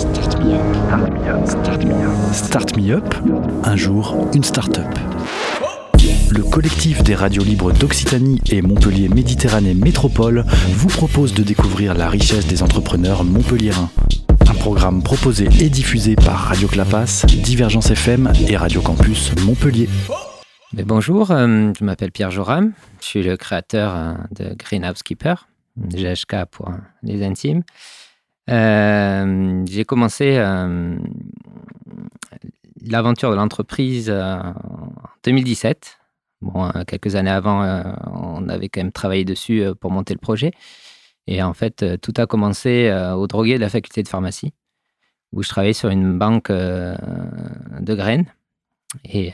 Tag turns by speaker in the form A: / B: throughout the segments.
A: Start me up. Start me up. Start me up. Un jour, une start-up. Le collectif des radios libres d'Occitanie et Montpellier Méditerranée Métropole vous propose de découvrir la richesse des entrepreneurs montpelliérains. Un programme proposé et diffusé par Radio Clapas, Divergence FM et Radio Campus Montpellier.
B: Bonjour, euh, je m'appelle Pierre Joram, je suis le créateur euh, de Greenhouse Keeper, GHK pour les intimes. J'ai commencé l'aventure de l'entreprise en 2017. Bon, quelques années avant, on avait quand même travaillé dessus pour monter le projet. Et en fait, tout a commencé au drogué de la faculté de pharmacie, où je travaillais sur une banque de graines. Et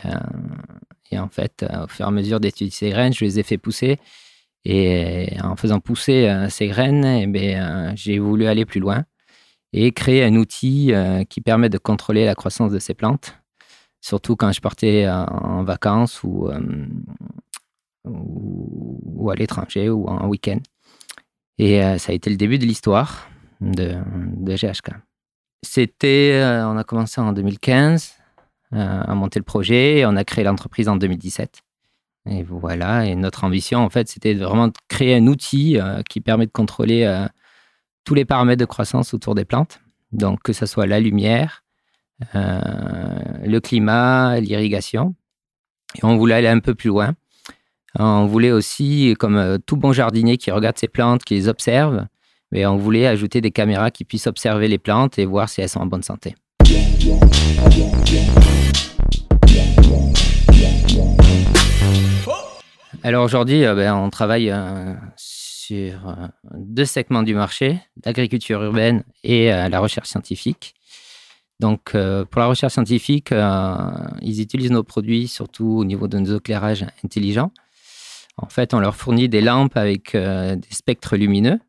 B: en fait, euh, au fur et à mesure d'étudier ces graines, je les ai fait pousser. Et en faisant pousser euh, ces graines, eh bien, euh, j'ai voulu aller plus loin et créer un outil qui permet de contrôler la croissance de ces plantes, surtout quand je partais en vacances ou, à l'étranger ou en week-end. Et ça a été le début de l'histoire de, de GHK. C'était, on a commencé en 2015 à monter le projet. Et on a créé l'entreprise en 2017. Et voilà, et notre ambition, en fait, c'était vraiment de créer un outil euh, qui permet de contrôler euh, tous les paramètres de croissance autour des plantes. Donc, que ce soit la lumière, euh, le climat, l'irrigation. Et on voulait aller un peu plus loin. On voulait aussi, comme tout bon jardinier qui regarde ses plantes, qui les observe, mais on voulait ajouter des caméras qui puissent observer les plantes et voir si elles sont en bonne santé. Alors aujourd'hui, euh, ben, on travaille euh, sur euh, deux segments du marché, l'agriculture urbaine et la recherche scientifique. Donc pour la recherche scientifique, ils utilisent nos produits surtout au niveau de nos éclairages intelligents. En fait, on leur fournit des lampes avec des spectres lumineux,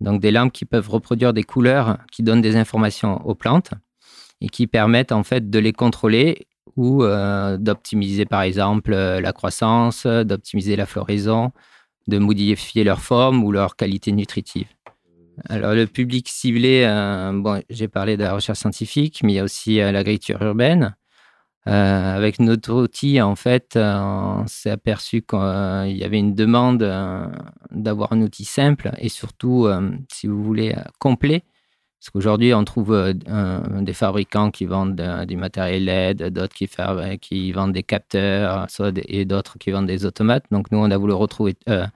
B: donc des lampes qui peuvent reproduire des couleurs qui donnent des informations aux plantes et qui permettent en fait de les contrôler ou euh, d'optimiser par exemple euh, la croissance, d'optimiser la floraison, de modifier leur forme ou leur qualité nutritive. Alors le public ciblé, euh, bon, j'ai parlé de la recherche scientifique, mais il y a aussi l'agriculture urbaine. avec notre outil, en fait, on s'est aperçu qu'il y avait une demande d'avoir un outil simple et surtout, si vous voulez, complet parce qu'aujourd'hui, on trouve euh, des fabricants qui vendent du matériel LED, d'autres qui, qui, vendent des capteurs, et d'autres qui vendent des automates. Donc, nous, on a voulu retrouver, euh,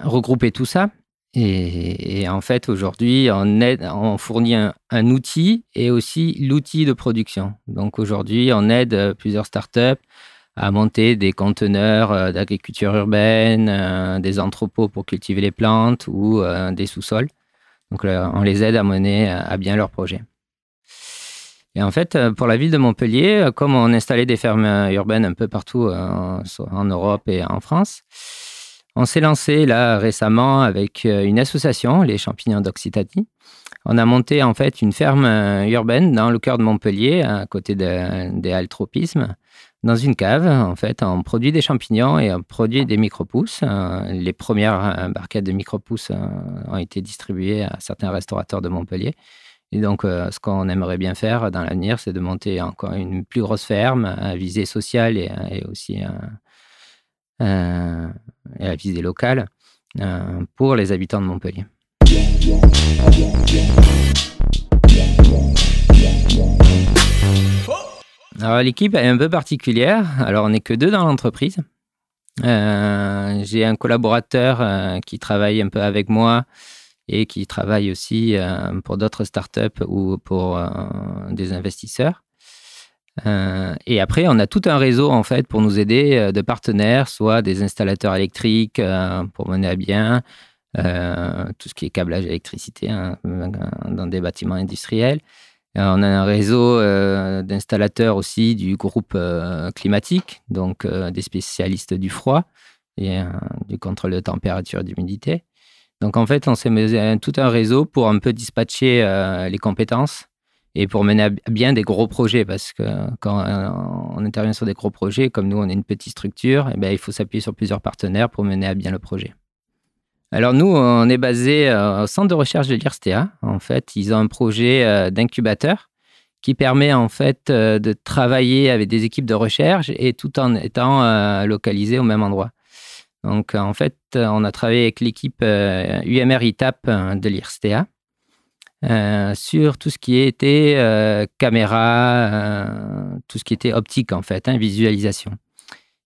B: regrouper tout ça. Et, en fait, aujourd'hui, on, fournit un, outil et aussi l'outil de production. Donc, aujourd'hui, on aide euh, plusieurs startups à monter des conteneurs d'agriculture urbaine, des entrepôts pour cultiver les plantes ou des sous-sols. Donc, on les aide à mener à bien leur projet. Et en fait, euh, pour la ville de Montpellier, euh, comme on installait des fermes euh, urbaines un peu partout en Europe et en France, on s'est lancé là récemment avec une association, les Champignons d'Occitanie. On a monté en fait une ferme urbaine dans le cœur de Montpellier, à côté des altropismes, dans une cave. En fait, on produit des champignons et on produit des micro-pousses. Euh, les premières euh, barquettes de micro-pousses euh, ont été distribuées à certains restaurateurs de Montpellier. Et donc, ce qu'on aimerait bien faire dans l'avenir, c'est de monter encore une plus grosse ferme à visée sociale et, aussi à visée locale pour les habitants de Montpellier. Alors l'équipe est un peu particulière. Alors on n'est que deux dans l'entreprise. Euh, j'ai un collaborateur euh, qui travaille un peu avec moi et qui travaille aussi euh, pour d'autres startups ou pour des investisseurs. et après, on a tout un réseau en fait pour nous aider de partenaires, soit des installateurs électriques pour mener à bien tout ce qui est câblage électricité hein, dans des bâtiments industriels, on a un réseau euh, d'installateurs aussi du groupe euh, climatique, donc des spécialistes du froid et du contrôle de température et d'humidité. Donc en fait, on s'est mis tout un réseau pour un peu dispatcher les compétences et pour mener à bien des gros projets parce que quand on intervient sur des gros projets, comme nous on est une petite structure, et eh bien, il faut s'appuyer sur plusieurs partenaires pour mener à bien le projet. Alors nous, on est basé au centre de recherche de l'IRSTEA. En fait, ils ont un projet d'incubateur qui permet en fait de travailler avec des équipes de recherche et tout en étant localisé au même endroit. Donc en fait, on a travaillé avec l'équipe UMR ITAP de l'IRSTEA euh, sur tout ce qui était euh, caméra, euh, tout ce qui était optique en fait, hein, visualisation.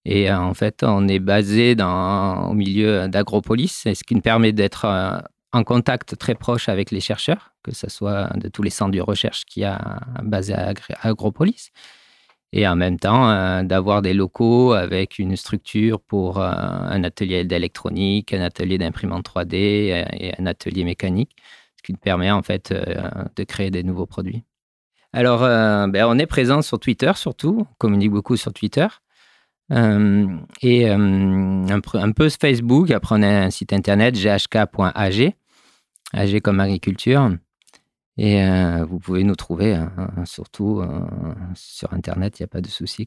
B: Et en fait, on est basé au milieu d'Agropolis, ce qui nous permet d'être en contact très proche avec les chercheurs, que ce soit de tous les centres de recherche qui a basé à Agropolis, et en même temps d'avoir des locaux avec une structure pour un atelier d'électronique, un atelier d'imprimante 3D et un atelier mécanique ce qui permet en fait euh, de créer des nouveaux produits. Alors, euh, ben, on est présent sur Twitter surtout, on communique beaucoup sur Twitter. Euh, et un, peu sur Facebook. Après, on a un site internet ghk.ag, ag comme agriculture. Et vous pouvez nous trouver, hein, surtout sur internet, il n'y a pas de souci.